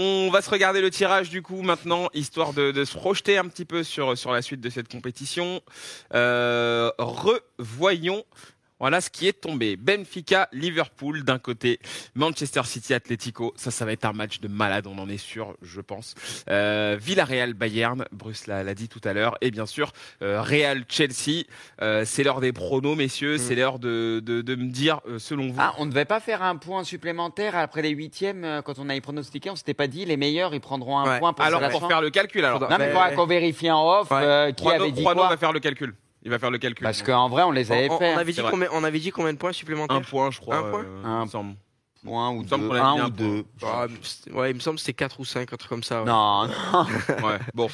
On va se regarder le tirage du coup maintenant, histoire de, se projeter un petit peu sur, sur la suite de cette compétition. Euh, revoyons voilà ce qui est tombé. Benfica, Liverpool d'un côté, Manchester City, Atletico. Ça, ça va être un match de malade, on en est sûr, je pense. Euh, Villarreal, Bayern, Bruce l'a l'a dit tout à l'heure. Et bien sûr, euh, Real, Chelsea. Euh, c'est l'heure des pronos, messieurs. Mm. C'est l'heure de, de, de me dire, euh, selon vous. Ah, on ne devait pas faire un point supplémentaire après les huitièmes euh, quand on avait pronostiqué. On s'était pas dit les meilleurs ils prendront un Ouais. point pour alors, pour faire le calcul, alors. Non mais Mais- faudra qu'on vérifie en off Ouais. euh, qui avait dit quoi. va faire le calcul. Il va faire le calcul. Parce qu'en vrai on les avait On, on fait. hein. avait dit combien, on avait dit combien de points supplémentaires Un point, je crois. Un point euh, Un ou deux, un ou deux. Ah, Ouais, il me semble que c'était 4 ou 5, un truc comme ça. ouais. Non, non. Ouais, bon.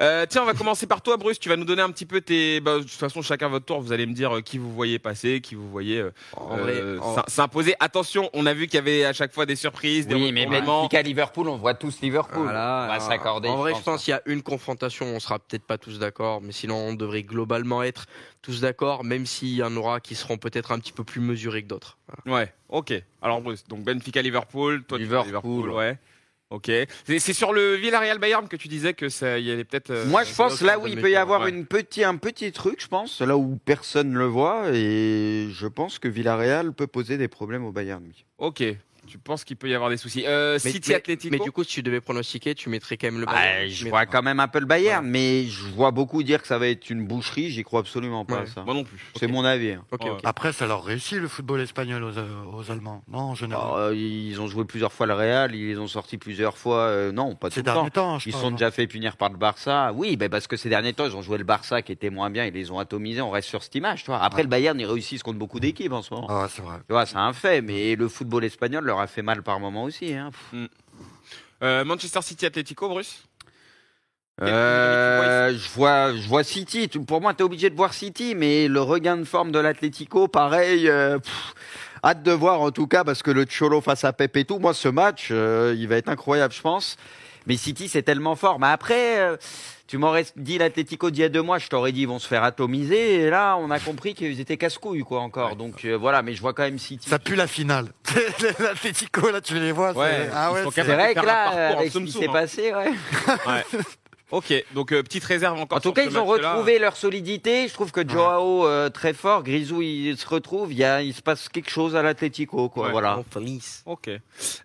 Euh, tiens, on va commencer par toi, Bruce. Tu vas nous donner un petit peu tes. Bah, de toute façon, chacun votre tour. Vous allez me dire euh, qui vous voyez passer, qui vous voyez euh, euh, en- s'imposer. Attention, on a vu qu'il y avait à chaque fois des surprises, des Oui, mais retournements. Benfica Liverpool, on voit tous Liverpool. Voilà, on va s'accorder. En vrai, je pense. pense qu'il y a une confrontation, on sera peut-être pas tous d'accord, mais sinon on devrait globalement être tous d'accord, même s'il y en aura qui seront peut-être un petit peu plus mesurés que d'autres. Voilà. Ouais, ok. Alors, Bruce, donc Benfica, Liverpool. Toi, Liverpool. Liverpool, ouais. Ok. C'est sur le Villarreal Bayern que tu disais que ça y allait peut-être. euh, Moi, je pense là où il peut y avoir Ouais. une petit, un petit truc, je pense, là où personne ne le voit, et je pense que Villarreal peut poser des problèmes au Bayern. Ok. Tu penses qu'il peut y avoir des soucis. Euh, Mais, City mais- Atletico. mais du coup, si tu devais pronostiquer, tu mettrais quand même le Ah, Bayern. je Tu vois quand même un peu le Bayern, mais je vois beaucoup dire que ça va être une boucherie. J'y crois absolument pas. Ouais. Ça. Moi non plus. C'est mon avis. hein. Après, ça leur réussit le football espagnol aux, euh, aux Allemands. Non, en général? Alors, euh, ils ont joué plusieurs fois le Real, ils les ont sortis plusieurs fois. euh, non, pas tout Ces le temps. derniers temps, je Ils sont déjà fait punir par le Barça. Oui, ben parce que ces derniers temps, ils ont joué le Barça qui était moins bien, ils les ont atomisés. On reste sur cette image, tu vois. Après, Ouais. le Bayern, ils réussissent contre beaucoup d'équipes en ce moment. Ah c'est vrai. Tu vois, c'est un fait, mais le football espagnol leur a fait mal par moment aussi. Hein. Pff. Euh, Manchester City Atletico, Bruce? Euh, je vois, je vois City. Pour moi, tu es obligé de voir City, mais le regain de forme de l'Atlético, pareil. euh, pff, hâte de voir en tout cas, parce que le Cholo face à Pep et tout, moi, ce match, euh, il va être incroyable, je pense. Mais City, c'est tellement fort. Mais après, euh, tu m'aurais dit l'Atlético d'il y a deux mois, je t'aurais dit ils vont se faire atomiser. Et là, on a compris qu'ils étaient casse-couilles, quoi, encore. Donc euh, voilà, mais je vois quand même City. Ça pue la finale. L'Atlético, là, tu les vois. c'est- Ouais, ah ouais, c'est- C'est vrai faire que là, avec ce qui s'est hein. passé, ouais. Ouais. ok, donc euh, petite réserve encore. En tout sur cas, ce ils ont retrouvé leur solidité. Je trouve que Joao euh, très fort, Grisou il se retrouve. Il y a, il se passe quelque chose à l'Atlético, quoi. Ouais. Voilà. Ok.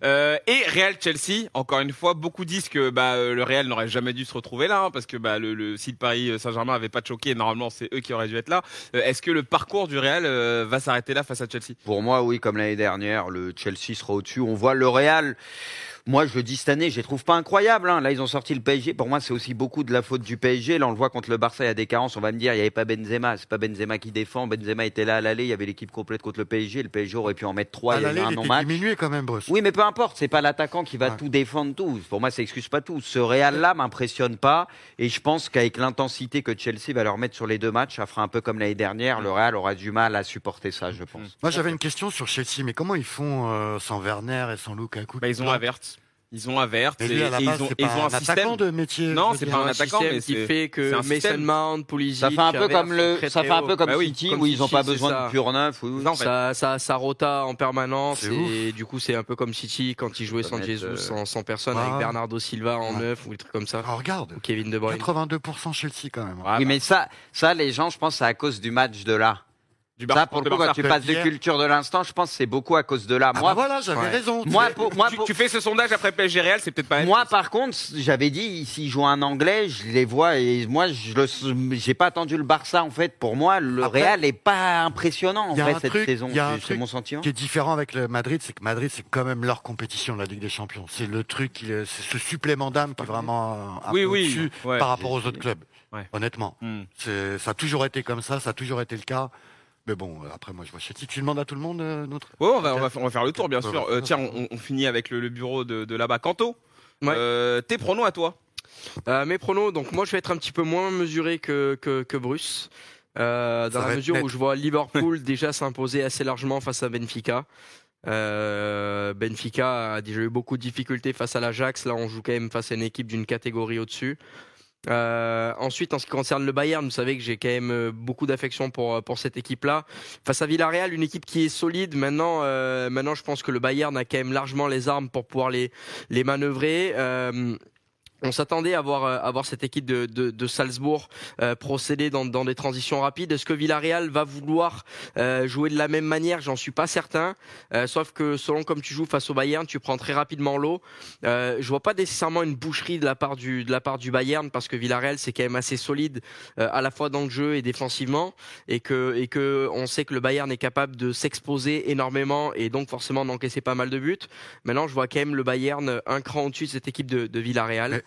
Euh, et Real Chelsea, encore une fois, beaucoup disent que bah, euh, le Real n'aurait jamais dû se retrouver là, hein, parce que bah, le, le, si le Paris Saint-Germain avait pas choqué, normalement c'est eux qui auraient dû être là. Euh, Est-ce que le parcours du Real euh, va s'arrêter là face à Chelsea? Pour moi, oui, comme l'année dernière, le Chelsea sera au-dessus. On voit le Real. Moi, je le dis cette année, je les trouve pas incroyables. hein. Là, ils ont sorti le PSG. Pour moi, c'est aussi beaucoup de la faute du PSG. Là, on le voit contre le Barça, il y a des carences. On va me dire, il n'y avait pas Benzema. C'est pas Benzema qui défend. Benzema était là à l'aller. Il y avait l'équipe complète contre le PSG. Le PSG aurait pu en mettre trois. à il y a eu l'aller, un non-match. diminué quand même, Bruce. Oui, mais peu importe, c'est pas l'attaquant qui va Ouais. tout défendre tout. Pour moi, ça excuse pas tout. Ce Real-là m'impressionne pas, et je pense qu'avec l'intensité que Chelsea va leur mettre sur les deux matchs, ça fera un peu comme l'année dernière. Le Real aura du mal à supporter ça, je pense. Moi, j'avais une question sur Chelsea, mais comment ils font euh, sans Werner et sans Lukaku bah, Ils ont Avert. Ils ont Avert Et et, lui, à la et base, ils ont, ils ont un un système. attaquant de métier. Non, c'est pas un un attaquant, système mais qui fait que un Mason. Mount, Pulisic, Ça fait un peu comme le, ça fait un peu comme Bah oui, City comme où ils n'ont City, pas besoin ça. de pur neuf. Oui, oui. Non, ça, ça, ça rota en permanence et du coup c'est un peu comme City quand il jouait Ça sans Jesus, euh, sans, sans personne, avec Bernardo Silva en neuf ou des trucs comme ça, Alors, regarde, ou Kevin De Bruyne. 82% Chelsea quand même. Ah, Oui, mais ça, ça, les gens, je pense, c'est à cause du match de là. Du Ça, Barça pour le coup, quand tu passes de culture de l'instant, je pense que c'est beaucoup à cause de là. Ah Moi, bah voilà, j'avais Ouais. raison. moi, Tu- pour, moi, Tu, pour- tu fais ce sondage après PSG Real, c'est peut-être pas. Moi, chose. par contre, j'avais dit, s'ils jouent un anglais, je les vois et moi, je le, j'ai pas attendu le Barça, en fait. Pour moi, le Après, Real est pas impressionnant, en il y a fait, un cette truc- saison. il y a un C'est- C'est truc mon sentiment. qui est différent avec le Madrid, c'est que Madrid, c'est quand même leur compétition de la Ligue des Champions. C'est le truc, qui c'est ce supplément d'âme qui est vraiment euh, un Oui, peu oui. au-dessus Ouais. par rapport aux autres clubs. Ouais. Honnêtement, Hmm. c'est, ça a toujours été comme ça, ça a toujours été le cas. Mais bon, euh, après, moi, je vois Chelsea. Tu demandes à tout le monde euh, notre. On va, on, va, on va faire le tour, bien Ouais, sûr. ouais. Euh, tiens, on, on finit avec le, le bureau de, de là-bas. Kanto, Ouais. euh, tes pronos à toi Euh, mes pronos, donc moi je vais être un petit peu moins mesuré que, que, que Bruce. Euh, dans Ça la mesure net. où je vois Liverpool déjà s'imposer assez largement face à Benfica. Euh, Benfica a déjà eu beaucoup de difficultés face à l'Ajax. Là, on joue quand même face à une équipe d'une catégorie au-dessus. Euh, ensuite, en ce qui concerne le Bayern, vous savez que j'ai quand même euh, beaucoup d'affection pour pour cette équipe-là. Face à Villarreal, une équipe qui est solide. Maintenant, euh, maintenant, je pense que le Bayern a quand même largement les armes pour pouvoir les les manœuvrer. Euh, on s'attendait à voir, à voir cette équipe de, de, de Salzbourg euh, procéder dans, dans des transitions rapides. Est-ce que Villarreal va vouloir euh, jouer de la même manière? J'en suis pas certain. Euh, sauf que selon comme tu joues face au Bayern, tu prends très rapidement l'eau. Euh, je vois pas nécessairement une boucherie de la part du, de la part du Bayern parce que Villarreal c'est quand même assez solide euh, à la fois dans le jeu et défensivement et que et que on sait que le Bayern est capable de s'exposer énormément et donc forcément d'encaisser pas mal de buts. Maintenant, je vois quand même le Bayern un cran au-dessus de cette équipe de, de Villarreal. Mais-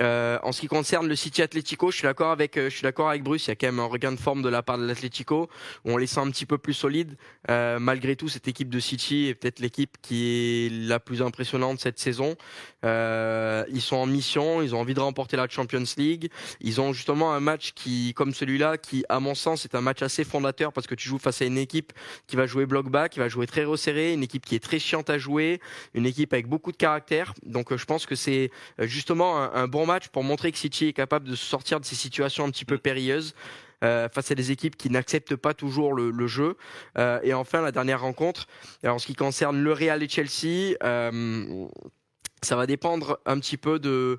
Euh, en ce qui concerne le City Atlético, je suis d'accord avec, euh, je suis d'accord avec Bruce. Il y a quand même un regain de forme de la part de l'Atlético on les sent un petit peu plus solides. Euh, malgré tout, cette équipe de City est peut-être l'équipe qui est la plus impressionnante cette saison. Euh, ils sont en mission, ils ont envie de remporter la Champions League. Ils ont justement un match qui, comme celui-là, qui, à mon sens, est un match assez fondateur parce que tu joues face à une équipe qui va jouer bloc bas, qui va jouer très resserré, une équipe qui est très chiante à jouer, une équipe avec beaucoup de caractère. Donc, euh, je pense que c'est euh, justement un bon match pour montrer que City est capable de se sortir de ces situations un petit peu périlleuses. euh, face à des équipes qui n'acceptent pas toujours le, le jeu. Euh, et enfin, la dernière rencontre, alors, en ce qui concerne le Real et Chelsea, euh, ça va dépendre un petit peu de,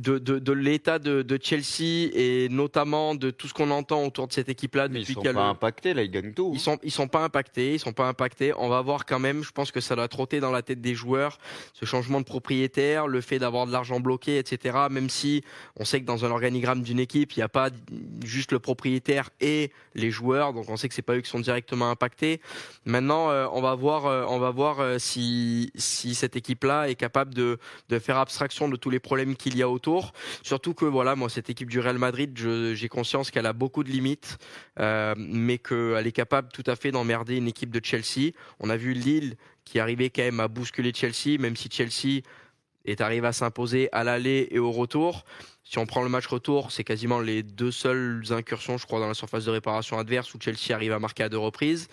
de, de, de l'état de, de Chelsea et notamment de tout ce qu'on entend autour de cette équipe-là Mais ils depuis sont pas impactés, là, ils gagnent tout. ils sont ils sont pas impactés, ils sont pas impactés. On va voir quand même. Je pense que ça doit trotter dans la tête des joueurs ce changement de propriétaire, le fait d'avoir de l'argent bloqué, etc. Même si on sait que dans un organigramme d'une équipe, il n'y a pas juste le propriétaire et les joueurs, donc on sait que c'est pas eux qui sont directement impactés. Maintenant, euh, on va voir, euh, on va voir euh, si si cette équipe-là est capable de de faire abstraction de tous les problèmes qu'il y a autour. Surtout que voilà, moi cette équipe du Real Madrid, j'ai conscience qu'elle a beaucoup de limites euh, mais qu'elle est capable tout à fait d'emmerder une équipe de Chelsea. On a vu Lille qui arrivait quand même à bousculer Chelsea, même si Chelsea est arrivé à s'imposer à l'aller et au retour. Si on prend le match retour, c'est quasiment les deux seules incursions, je crois, dans la surface de réparation adverse où Chelsea arrive à marquer à deux reprises.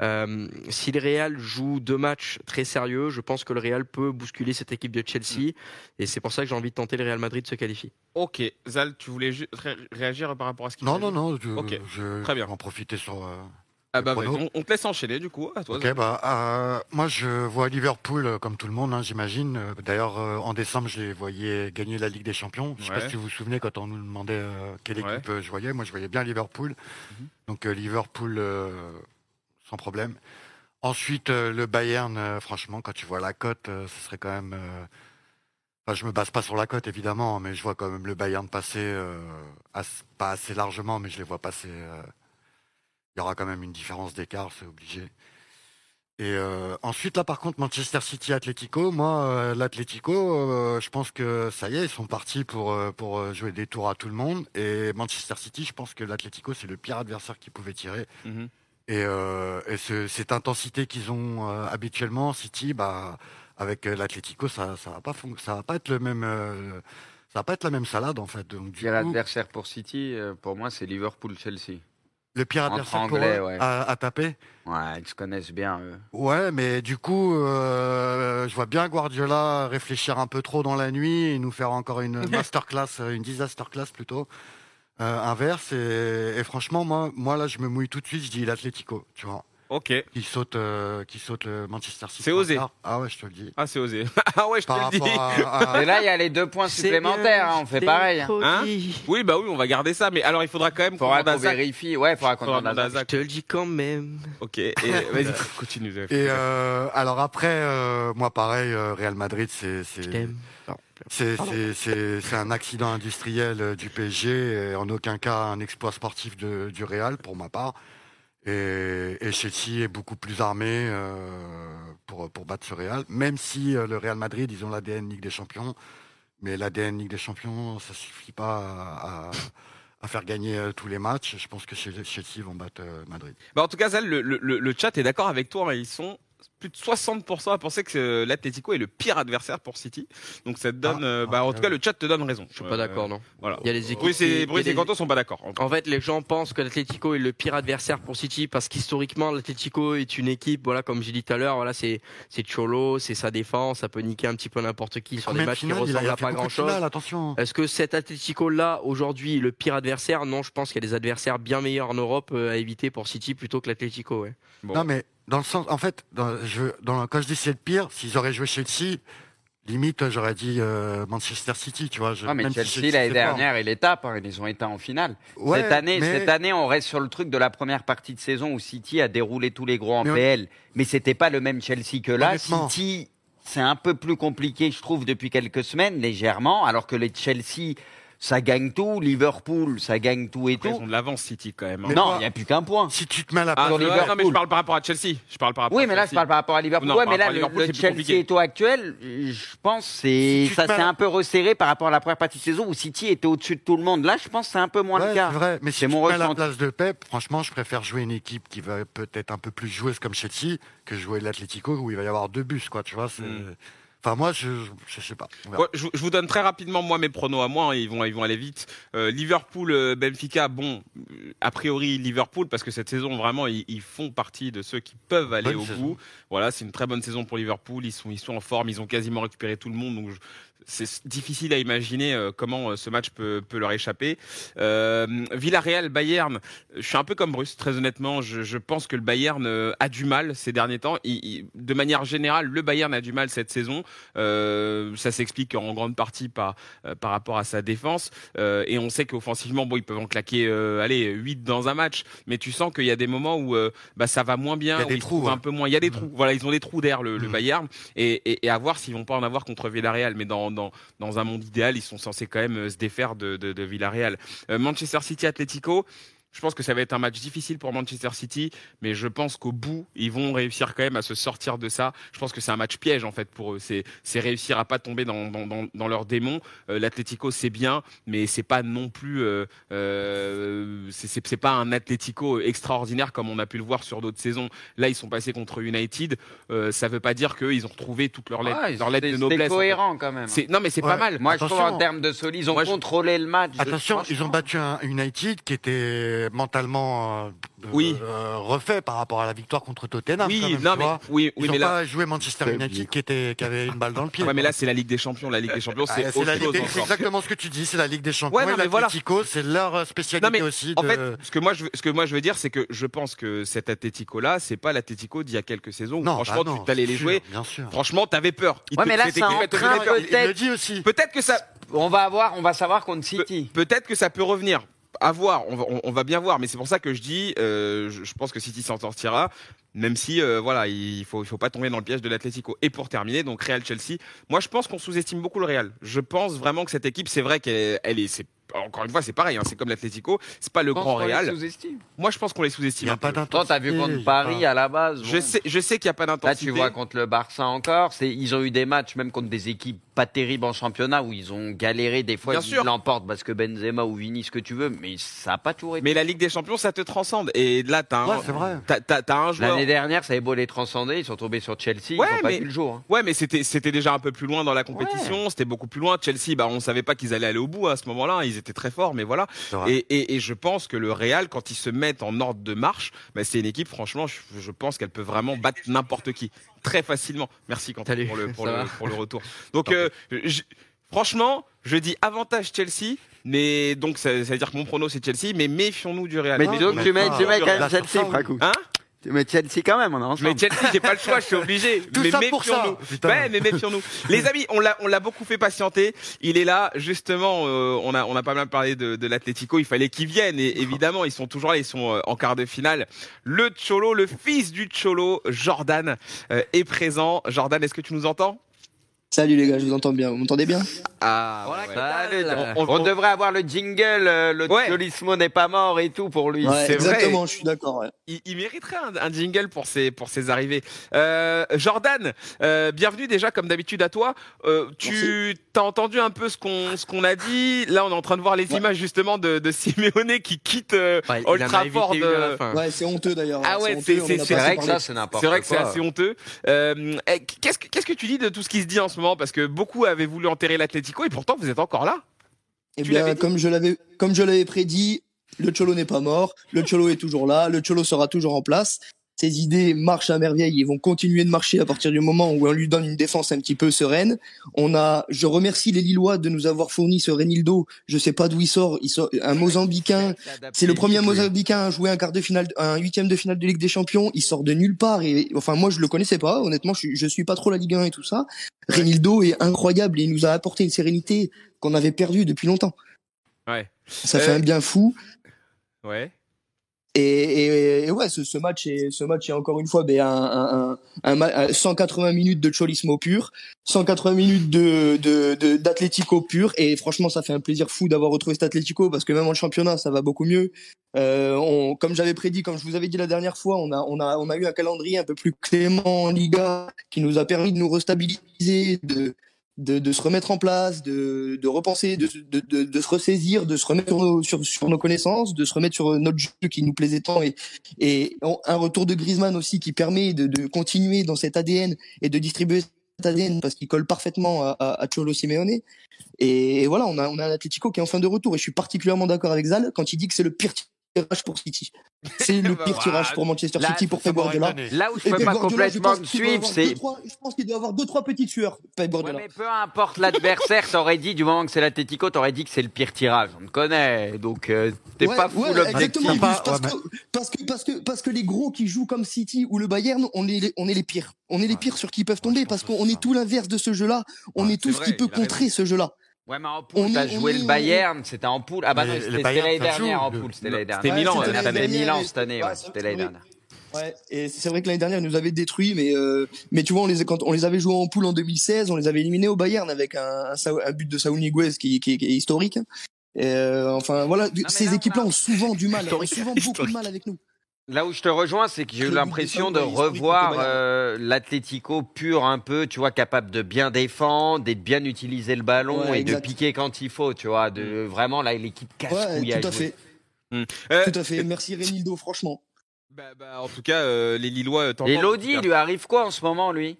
Euh, si le Real joue deux matchs très sérieux, je pense que le Real peut bousculer cette équipe de Chelsea. Et c'est pour ça que j'ai envie de tenter le Real Madrid de se qualifier. Ok, Zal, tu voulais ré- réagir par rapport à ce qu'il Non, non, non, je, Ok, je très bien. vais en profiter sur. euh, Ah bah, on, on te laisse enchaîner du coup. À toi. Ok, bah, euh, moi je vois Liverpool euh, comme tout le monde, hein, j'imagine. Euh, D'ailleurs, euh, en décembre, je les voyais gagner la Ligue des Champions. Je sais Ouais. pas si vous vous souvenez quand on nous demandait euh, quelle Ouais. équipe je voyais. Moi, je voyais bien Liverpool. Donc euh, Liverpool sans problème. Ensuite, le Bayern, franchement, quand tu vois la cote, ce serait quand même. Enfin, je me base pas sur la cote évidemment, mais je vois quand même le Bayern passer, as- pas assez largement, mais je les vois passer. Il y aura quand même une différence d'écart, c'est obligé. Et euh, ensuite, là, par contre, Manchester City, Atlético. Moi, euh, l'Atlético, euh, je pense que ça y est, ils sont partis pour euh, pour jouer des tours à tout le monde. Et Manchester City, je pense que l'Atlético, c'est le pire adversaire qu'ils pouvaient tirer. Mhm. Et, et ce- cette intensité qu'ils ont habituellement, City, bah, avec l'Atlético, ça, ça va pas, ça va pas être le même, ça va pas être la même salade en fait. Donc du Pire coup, adversaire pour City, pour moi, c'est Liverpool-Chelsea. Le adversaire pour Anglais, ouais. à, à taper. Ouais, ils se connaissent bien, eux. Ouais, mais du coup, euh, je vois bien Guardiola réfléchir un peu trop dans la nuit et nous faire encore une masterclass, euh, une disaster class plutôt, euh, inverse. Et, et franchement, moi, moi là, je me mouille tout de suite. Je dis l'Atlético, tu vois, Ok. qui saute, euh, qui saute le Manchester City. C'est osé. Ah ouais, je te le dis. Ah, c'est osé. ah ouais, je te Par le dis. à, à- Et là, il y a les deux points supplémentaires, hein, on fait pareil. hein. Hein Oui, bah oui, on va garder ça. Mais alors, il faudra quand même qu'on Faudra qu'on vérifie. Ouais, faudra qu'on. Je te le dis quand même. Ok. Et vas-y, continue. Et euh, alors après, euh, moi pareil, euh, Real Madrid, c'est c'est Je t'aime. Pardon. C'est Pardon. c'est- c'est- c'est un accident industriel du PSG et en aucun cas un exploit sportif de, du Real pour ma part. Et, et Chelsea est beaucoup plus armé euh, pour, pour battre ce Real, même si euh, le Real Madrid, ils ont l'ADN Ligue des Champions. Mais l'ADN Ligue des Champions, ça suffit pas à, à- à faire gagner euh, tous les matchs. Je pense que Chelsea vont battre Madrid. Bah, en tout cas, Zal, le, le, le chat est d'accord avec toi. hein. Ils sont plus de 60% à penser que euh, l'Atlético est le pire adversaire pour City. Donc ça te donne, Ah, euh, ah, bah, en ah, tout cas, le chat te donne raison. Je suis pas d'accord, non. Voilà. Il y a les équipes. Bruce qui- et, il y Bruce et Quentin sont pas d'accord. en fait, les gens pensent que l'Atlético est le pire adversaire pour City parce qu'historiquement, l'Atlético est une équipe, voilà, comme j'ai dit tout à l'heure, voilà, c'est c'est Cholo, c'est sa défense, ça peut niquer un petit peu n'importe qui sur des matchs qui il a, ressemblent à pas grand chose. attention. Est-ce que cet Atlético-là, aujourd'hui, est le pire adversaire? Non, je pense qu'il y a des adversaires bien meilleurs en Europe euh, à éviter pour City plutôt que l'Atlético. Ouais. Bon. Non, mais dans le sens, en fait, dans, je, dans, quand je dis c'est le pire, s'ils auraient joué Chelsea, limite, j'aurais dit euh, Manchester City, tu vois. Je, Ouais, mais même si Chelsea, l'année dernière, il est tape. hein, ils ont été en finale. Ouais, cette, année, mais- cette année, on reste sur le truc de la première partie de saison où City a déroulé tous les gros en Mais PL. Mais c'était pas le même Chelsea que là. City, c'est un peu plus compliqué, je trouve, depuis quelques semaines, légèrement. Alors que les Chelsea, ça gagne tout. Liverpool, ça gagne tout et Après, ils tout. ont de l'avance City quand même. hein. Non, il n'y a plus qu'un point. Si tu te mets à la Ah, Liverpool. non, mais je parle par rapport à Chelsea. Je parle par rapport Oui, à mais là, je parle par rapport à Liverpool. Non, ouais, mais là, le, Chelsea et taux actuel, je pense, c'est Si ça s'est un peu resserré par rapport à la première partie de saison où City était au-dessus de tout le monde. Là, je pense que c'est un peu moins Ouais, le cas. c'est vrai. Mais si C'est tu mon te mets à la place de Pep, franchement, je préfère jouer une équipe qui va peut-être un peu plus joueuse comme Chelsea que jouer l'Atlético où il va y avoir deux bus, quoi. Tu vois. c'est- Mm. Enfin, moi, je, je sais pas. Ouais, je, je vous donne très rapidement moi mes pronos à moi, hein, ils vont ils vont aller vite. Euh, Liverpool, euh, Benfica, bon, euh, a priori Liverpool parce que cette saison vraiment ils, ils font partie de ceux qui peuvent aller Bonne au saison. bout. Voilà, c'est une très bonne saison pour Liverpool, ils sont ils sont en forme, ils ont quasiment récupéré tout le monde donc je- c'est difficile à imaginer euh, comment euh, ce match peut, peut leur échapper. Euh, Villarreal, Bayern, je suis un peu comme Bruce, très honnêtement. Je, je pense que le Bayern a du mal ces derniers temps. Il- il- de manière générale, le Bayern a du mal cette saison. Euh, ça s'explique en grande partie par, par rapport à sa défense. Euh, et on sait qu'offensivement, bon, ils peuvent en claquer allez, 8 dans un match. Mais tu sens qu'il y a des moments où bah, ça va moins bien. Il y a des trous, ouais. un peu moins. Il y a des trous. Voilà, ils ont des trous d'air, le, le Mm. Bayern. Et, et, et à voir s'ils vont pas en avoir contre Villarreal. Mais dans, dans, un monde idéal, ils sont censés quand même euh, se défaire de, de, de Villarreal. Euh, Manchester City Atlético. Je pense que ça va être un match difficile pour Manchester City, mais je pense qu'au bout, ils vont réussir quand même à se sortir de ça. Je pense que c'est un match piège en fait pour eux. C'est, c'est réussir à pas tomber dans, dans, dans, dans leur démon. Euh, L'Atlético c'est bien, mais c'est pas non plus, euh, euh, c'est, c'est, c'est pas un Atlético extraordinaire comme on a pu le voir sur d'autres saisons. Là, ils sont passés contre United. Euh, ça veut pas dire qu'ils ont retrouvé toute leur lettre, Ouais, leur lettre de noblesse. En fait. cohérent quand même. C'est, non, mais c'est Ouais. pas mal. Moi, je trouve en termes de solide, ils ont Moi, je- contrôlé le match. Attention, ils ont battu un United qui était mentalement euh, Oui. euh, refait par rapport à la victoire contre Tottenham. Oui, même, non, tu mais oui, Ils oui, ont mais là. pas joué Manchester C'est United qui, était, qui avait une balle dans le pied. Ouais, mais là, c'est la Ligue des Champions. La Ligue des Champions, Ah, c'est c'est c'est exactement ce que tu dis, c'est la Ligue des Champions. Ouais, non, et mais voilà. l'Atlético, c'est leur euh, spécialité Non, mais aussi. En de- fait, ce que moi je veux, ce que moi je veux dire, c'est que je pense que cet Atlético là, c'est pas l'Atlético d'il y a quelques saisons. où non, franchement, bah non, tu t'allais les sûr, jouer. Bien sûr. Franchement, t'avais peur. Il Ouais, te- mais là, Il peut-être- le dit aussi. Peut-être que ça, On va avoir, on va savoir contre City. Pe- Peut-être que ça peut revenir. À voir, on va, bien voir, mais c'est pour ça que je dis, euh, je, pense que City s'en sortira, même si euh, voilà, il faut, faut pas tomber dans le piège de l'Atlético. Et pour terminer, donc Real Chelsea, moi je pense qu'on sous-estime beaucoup le Real. Je pense vraiment que cette équipe, c'est vrai qu'elle est- encore une fois, c'est pareil, hein, c'est comme l'Atlético, c'est pas le grand Real. sous-estime. Moi je pense qu'on les Il sous-estime. n'y a pas. Toi, t'as vu d'intensité, contre il Paris pas- à la base. Je sais, je sais qu'il n'y a pas Là, d'intensité. tu vois contre le Barça encore, c'est ils ont eu des matchs même contre des équipes pas terribles en championnat où ils ont galéré des fois Bien ils sûr. l'emportent parce que Benzema ou Vini ce que tu veux, mais ça a pas toujours été. Mais la Ligue des Champions, ça te transcende. Et là, t'as un, Ouais, c'est vrai. t'as, t'as- t'as un joueur. L'année dernière, ça avait beau les transcender, ils sont tombés sur Chelsea, Ouais, ils pas mais- vu le jour. hein. Ouais, mais c'était c'était déjà un peu plus loin dans la compétition. C'était beaucoup plus loin. Chelsea, bah on savait pas qu'ils allaient aller au bout à ce moment-là. Ils étaient très forts, mais voilà. Et, et, et je pense que le Real, quand ils se mettent en ordre de marche, bah, c'est une équipe. Franchement, je, je pense qu'elle peut vraiment battre n'importe qui très facilement. Merci Quentin Salut, pour le pour le, pour le retour. Donc euh, je- franchement, je dis avantage Chelsea. Mais donc ça, ça veut dire que mon prono c'est Chelsea, mais méfions-nous du Real. Mais dis donc, mais tu mets, tu mets quand même Chelsea. Hein? Mets Chelsea quand même, on est ensemble. Mais Chelsea, j'ai pas le choix, je suis obligé. Tout mais ça pour ça, méfions-nous. putain. Ouais, mais méfions-nous. Les amis, on l'a, on l'a beaucoup fait patienter. Il est là, justement. euh, on a, on a pas mal parlé de, de l'Atlético. Il fallait qu'il vienne. Et évidemment, ils sont toujours là. Ils sont euh, en quart de finale. Le Cholo, le fils du Cholo, Jordan, euh, est présent. Jordan, est-ce que tu nous entends? Salut les gars, je vous entends bien. Vous m'entendez bien? Ah, Voilà, ouais. Salut, Dalle. on, on devrait avoir le jingle, euh, le Ouais. N'est pas mort et tout pour lui. Ouais, c'est vrai. exactement, je suis d'accord. ouais. Il, il mériterait un, un jingle pour ses, pour ses arrivées. Euh, Jordan, euh, bienvenue déjà comme d'habitude à toi. Euh, tu as entendu un peu ce qu'on ce qu'on a dit? Là, on est en train de voir les Ouais. images justement de, de Simeone qui quitte euh, Ouais, Old Trafford. Ouais, c'est honteux d'ailleurs. Ah ouais, c'est- vrai que ça, c'est n'importe C'est vrai que c'est assez honteux. Euh, eh, qu'est-ce, que, qu'est-ce que tu dis de tout ce qui se dit en ce moment Parce que beaucoup avaient voulu enterrer l'Atlético et pourtant vous êtes encore là. Eh bien, comme je l'avais, comme je l'avais prédit, le Cholo n'est pas mort, le Cholo est toujours là, le Cholo sera toujours en place. Ses idées marchent à merveille, ils vont continuer de marcher à partir du moment où on lui donne une défense un petit peu sereine. On a, je remercie les Lillois de nous avoir fourni ce Renildo. Je sais pas d'où il sort, il sort un Mozambicain. C'est le premier Mozambicain à jouer un quart de finale, un huitième de finale de Ligue des Champions. Il sort de nulle part et enfin moi je le connaissais pas. Honnêtement, je, suis- je suis pas trop la Ligue 1 et tout ça. Renildo est incroyable et il nous a apporté une sérénité qu'on avait perdue depuis longtemps. Ouais. Ça Euh, fait un bien fou. Ouais. Et, et, et ouais, ce, ce match est, ce match est encore une fois ben, un, un, un, un ma- un 180 minutes de cholismo pur, 180 minutes de de de- d'Atlético pur. Et franchement, ça fait un plaisir fou d'avoir retrouvé cet Atlético parce que même en championnat, ça va beaucoup mieux. Euh, on, comme j'avais prédit, comme je vous avais dit la dernière fois, on a on a on a eu un calendrier un peu plus clément en Liga qui nous a permis de nous restabiliser, de de, de se remettre en place, de, de repenser, de, de, se ressaisir, de se remettre sur nos, connaissances, de se remettre sur notre jeu qui nous plaisait tant et, et un retour de Griezmann aussi qui permet de, continuer dans cet ADN et de distribuer cet ADN parce qu'il colle parfaitement à, à, Cholo Simeone. Et, voilà, on a, on a un Atlético qui est en fin de retour et je suis particulièrement d'accord avec Zal quand il dit que c'est le pire tirage pour City. C'est le Bah, pire tirage pour Manchester Là, City pour Pep Guardiola. Là où je peux pas complètement pense me qu'il doit suivre, avoir deux, c'est. trois- Je pense qu'il doit avoir deux trois petites sueurs, Pep Ouais, Guardiola. mais peu importe l'adversaire, t'aurais dit du moment que c'est l'Atletico, t'aurais dit que c'est le pire tirage. On te connaît, donc euh, t'es Ouais, pas fou ouais, l'objectif. exactement, parce, ouais, que, parce que parce que parce que les gros qui jouent comme City ou le Bayern, on est les, on est les pires. On est les Ouais. pires sur qui peuvent tomber parce qu'on est tout l'inverse de ce jeu-là. On Ouais, est tout ce qui peut contrer ce jeu-là. Ouais, mais en On poule, t'as joué le Bayern, c'était en poule. Ah bah non, c'était c'était l'année dernière en le- poule, c'était l'année c'était dernière. Milan, Ouais, cette c'était année. l'année Milan cette année, ouais, c'était l'année dernière. Ouais, et c'est vrai que l'année dernière, ils nous avait détruits, mais euh, mais tu vois, on les quand on les avait joués en poule en 2016, on les avait éliminés au Bayern avec un, un, un but de Saúl Ñíguez qui, qui, qui est historique. Et, euh, enfin voilà, ces équipes-là a- ont souvent du mal, ont Historique. souvent beaucoup de mal avec nous. Là où je te rejoins, c'est que j'ai eu l'impression de revoir euh, l'Atlético pur un peu, tu vois, capable de bien défendre, d'être bien utiliser le ballon Ouais, et de piquer quand il faut, tu vois, de vraiment là l'équipe casse-couille à tout à jouer. fait, Euh, tout à fait. Merci Renildo, franchement. bah, bah, en tout cas, euh, les Lillois euh. Et Lodi, lui arrive quoi en ce moment, lui?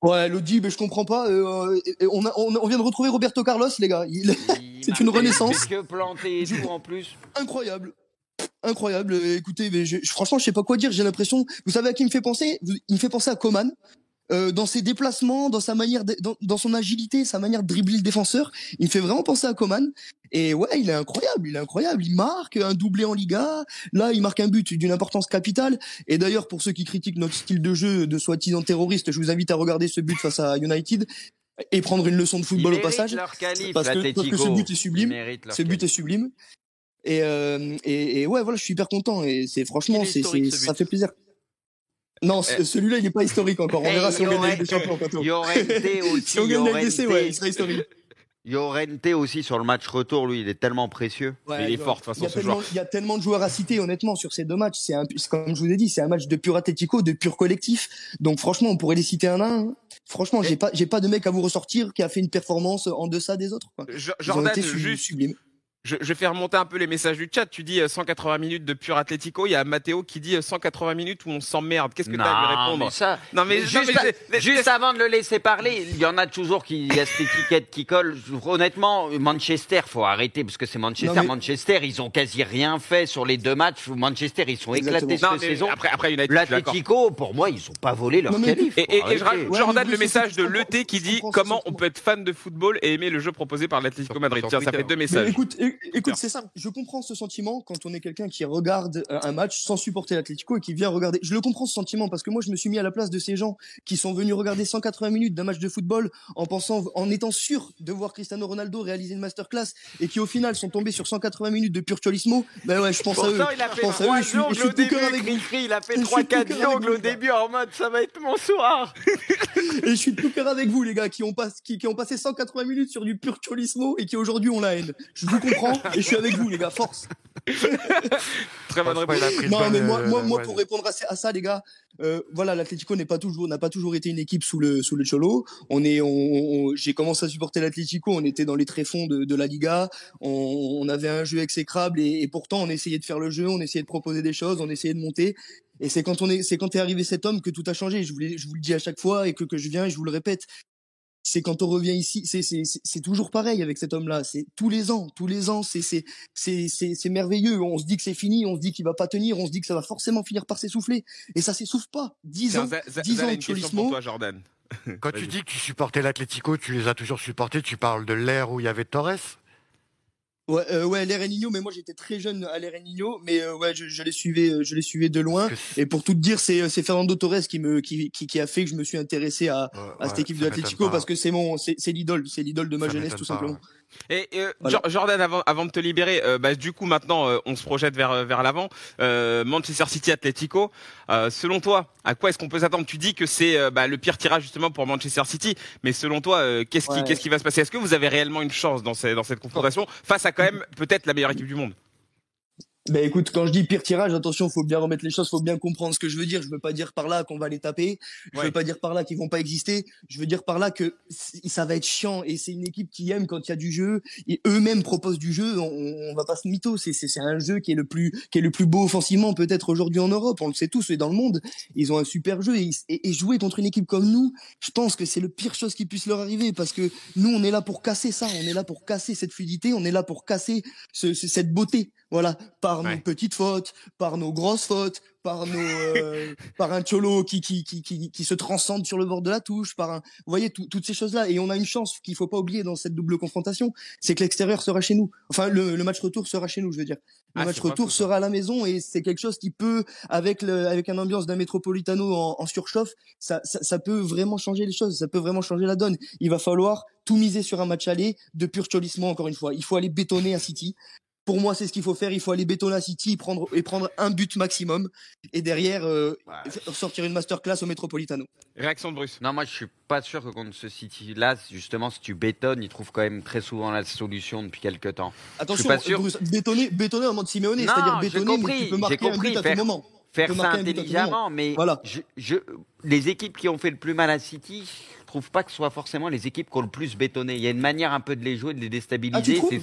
Ouais, Lodi, mais je comprends pas. euh, euh, on, a, on, a- on vient de retrouver Roberto Carlos, les gars. Il est Il C'est une renaissance. que planter et tout en plus. incroyable. Incroyable. Euh, Écoutez, mais je, franchement, je sais pas quoi dire. J'ai l'impression. Vous savez à qui il me fait penser? Il me fait penser à Coman. Euh, dans ses déplacements, dans sa manière, de- dans, dans son agilité, sa manière de dribbler le défenseur, il me fait vraiment penser à Coman. Et ouais, il est incroyable, il est incroyable. Il marque un doublé en Liga. Là, il marque un but d'une importance capitale. Et d'ailleurs, pour ceux qui critiquent notre style de jeu de soi-disant terroriste, je vous invite à regarder ce but face à United et prendre une leçon de football au passage. méritent leur qualif, Parce que- parce que ce but est sublime. Ce but est sublime. Et, euh, et, et ouais, voilà, je suis hyper content. Et c'est franchement, c'est, ça fait plaisir. Non, Eh. celui-là, il est pas historique encore. On Eh, verra si on gagne la aurait- Ligue des Champions. Quand Il y aurait été aussi. si on gagne la LDC, Llorente- ouais, il sera historique. Llorente aussi sur le match retour, lui, il est tellement précieux. Ouais, il est ouais. fort, de toute Il y, a façon, ce joueur. il y a tellement de joueurs à citer, honnêtement, sur ces deux matchs. C'est comme je vous ai dit, c'est un match de pur Atlético, de pur collectif. Donc franchement, on pourrait les citer un à un. Franchement, j'ai pas, j'ai pas de mec à vous ressortir qui a fait une performance en deçà des autres. quoi. Jordan, su- juste, sublimes. Je, je vais remonter un peu les messages du chat. Tu dis euh, 180 minutes de pur Atlético. Il y a Matteo qui dit euh, 180 minutes où on s'emmerde. Qu'est-ce que tu as à lui répondre mais ça, Non, mais, juste, non, mais c'est- juste avant de le laisser parler, il y en a toujours qui, il y a cette étiquette qui colle. Honnêtement, Manchester, faut arrêter parce que c'est Manchester. Non, mais- Manchester, ils ont quasi rien fait sur les deux matchs. Manchester, ils sont éclatés Exactement. Non, cette saison. après, après. L'Atlético, pour moi, ils ont pas volé leur qualif. Et, et- et je Ouais, Jordan, le message de je l'ET qui dit comment on peut être fan de football et aimer le jeu proposé par l'Atlético Madrid. Tiens, ça fait deux messages. Écoute, c'est ça. Je comprends ce sentiment quand on est quelqu'un qui regarde euh, un match sans supporter l'Atlético et qui vient regarder. Je le comprends ce sentiment parce que moi, je me suis mis à la place de ces gens qui sont venus regarder 180 minutes d'un match de football en pensant, en étant sûr de voir Cristiano Ronaldo réaliser une masterclass et qui au final sont tombés sur 180 minutes de pur cholismo. Ben ouais, je pense à eux. Il a Je fait pense à eux. trois jongles au de tout début, avec. Cricri, il a fait Je suis de tout 3-4 cœur avec jongles vous, au les gars. début en mode ça va être mon soir. Et je suis de tout cœur avec vous, les gars, qui ont, pas, qui, qui ont passé 180 minutes sur du pur cholismo et qui aujourd'hui ont la haine. Je vous comprends et je suis avec vous, les gars. Force. Très bonne réponse. Non, mais moi, euh, moi, moi pour répondre à, ça- à ça, les gars, euh, voilà, l'Atlético n'est pas toujours, n'a pas toujours été une équipe sous le sous le Cholo. On est, on, on- j'ai commencé à supporter l'Atlético. On était dans les tréfonds de, de la Liga. On, on avait un jeu exécrable et, et pourtant on essayait de faire le jeu, on essayait de proposer des choses, on essayait de monter. Et c'est quand on est, c'est quand est arrivé cet homme que tout a changé. Je vous, l'ai- je vous le dis à chaque fois et que, que je viens et je vous le répète. C'est quand on revient ici, c'est c'est c'est- c'est toujours pareil avec cet homme-là. C'est tous les ans, tous les ans, c'est c'est c'est c'est c'est merveilleux. On se dit que c'est fini, on se dit qu'il va pas tenir, on se dit que ça va forcément finir par s'essouffler. Et ça s'essouffle pas. Dix ans, dix ans de Cholismo. pour toi, Jordan. Quand tu dis que tu supportais l'Atlético, tu les as toujours supportés, tu parles de l'ère où il y avait Torres? Ouais, euh, ouais, Nino, mais moi j'étais très jeune à Nino, mais euh, ouais, je, je les suivais, euh, je les suivais de loin. Et pour tout te dire, c'est euh, c'est Fernando Torres qui me qui, qui qui a fait que je me suis intéressé à ouais, à cette équipe de l'Atlético parce que c'est mon c'est l'idole, c'est l'idole de ma Ça jeunesse tout pas, simplement. ouais. Et euh, Voilà. Jordan, avant, avant de te libérer, euh, bah, du coup maintenant euh, on se projette vers vers l'avant. Euh, Manchester City Atlético. Euh, selon toi, à quoi est-ce qu'on peut s'attendre? Tu dis que c'est euh, bah, le pire tirage justement pour Manchester City, mais selon toi, euh, qu'est-ce qui Ouais. qui va se passer? Est-ce que vous avez réellement une chance dans, ces, dans cette confrontation face à quand même peut-être la meilleure équipe du monde? Ben écoute, quand je dis pire tirage, attention, faut bien remettre les choses, faut bien comprendre ce que je veux dire. Je veux pas dire par là qu'on va les taper. Je Ouais. veux pas dire par là qu'ils vont pas exister. Je veux dire par là que ça va être chiant et c'est une équipe qui aime quand il y a du jeu et eux-mêmes proposent du jeu. On, on va pas se mytho. C'est c'est c'est un jeu qui est le plus qui est le plus beau offensivement peut-être aujourd'hui en Europe. On le sait tous et dans le monde. Ils ont un super jeu et, et, et jouer contre une équipe comme nous, je pense que c'est le pire chose qui puisse leur arriver parce que nous on est là pour casser ça. On est là pour casser cette fluidité. On est là pour casser ce- ce- cette beauté. Voilà, par Ouais. nos petites fautes, par nos grosses fautes, par nos, euh, par un cholo qui, qui, qui, qui, qui se transcende sur le bord de la touche, par un, vous voyez, tout- toutes ces choses-là. Et on a une chance qu'il faut pas oublier dans cette double confrontation, c'est que l'extérieur sera chez nous. Enfin, le, le match retour sera chez nous, je veux dire. Le Ah, match retour sera à la maison et c'est quelque chose qui peut, avec le, avec un ambiance d'un métropolitano en, en surchauffe, ça, ça, ça peut vraiment changer les choses. Ça peut vraiment changer la donne. Il va falloir tout miser sur un match aller de pur cholissement, encore une fois. Il faut aller bétonner à City. Pour moi, c'est ce qu'il faut faire. Il faut aller bétonner à City et prendre, et prendre un but maximum. Et derrière, euh, sortir une masterclass au Métropolitano. Réaction de Bruce. Non, moi je suis pas sûr que contre ce City-là, justement, si tu bétonnes, ils trouvent quand même très souvent la solution depuis quelques temps. Attention, pas sûr. Bruce, bétonner, bétonner en mode Simeone, Non, c'est-à-dire bétonner, mais tu peux j'ai marquer un compris, but à faire- tout moment. Faire ça un intelligemment, mais Voilà. je, je- les équipes qui ont fait le plus mal à City, je trouve pas que ce soit forcément les équipes qui ont le plus bétonné. Il y a une manière un peu de les jouer, de les Ah, déstabiliser. C'est-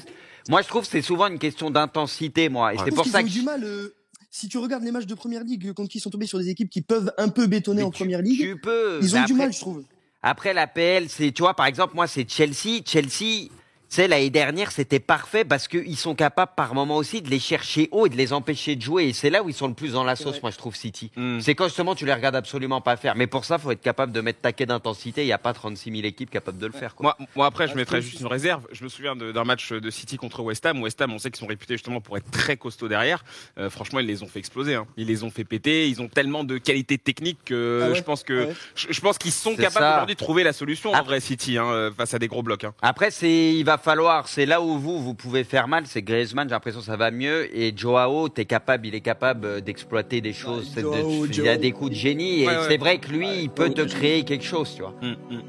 moi, je trouve que c'est souvent une question d'intensité, moi. Et Ouais. c'est pour ça que du mal. euh, si tu regardes les matchs de première ligue contre qui ils sont tombés sur des équipes qui peuvent un peu bétonner Mais en tu- première ligue, tu peux. ils ont du mal, je trouve. Après la PL, c'est, tu vois, par exemple, moi, c'est Chelsea. Chelsea, sais, l'année dernière, c'était parfait parce qu'ils sont capables, par moment aussi, de les chercher haut et de les empêcher de jouer. Et c'est là où ils sont le plus dans la C'est sauce, moi, je trouve, City. Hmm. C'est quand justement tu les regardes absolument pas faire. Mais pour ça, faut être capable de mettre taquet d'intensité. Il n'y a pas 36 000 équipes capables de le faire. Quoi. Moi, moi après, je mettrais juste une réserve. Je me souviens d'un match de City contre West Ham. West Ham, on sait qu'ils sont réputés justement pour être très costauds derrière. Euh, franchement, ils les ont fait exploser. hein. Ils les ont fait péter. Ils ont tellement de qualité technique que Ah ouais je pense que Ah ouais. je, je pense qu'ils sont capables aujourd'hui de trouver la solution en vrai City hein, euh, face à des gros blocs. hein. Après, c'est, il va falloir, c'est là où vous, vous pouvez faire mal. C'est Griezmann, j'ai l'impression que ça va mieux. Et Joao, t'es capable, il est capable euh, d'exploiter des choses. De- Joao, il a des coups de génie. Et Ouais, c'est vrai que lui, il peut te créer quelque chose, tu vois. Mm, mm.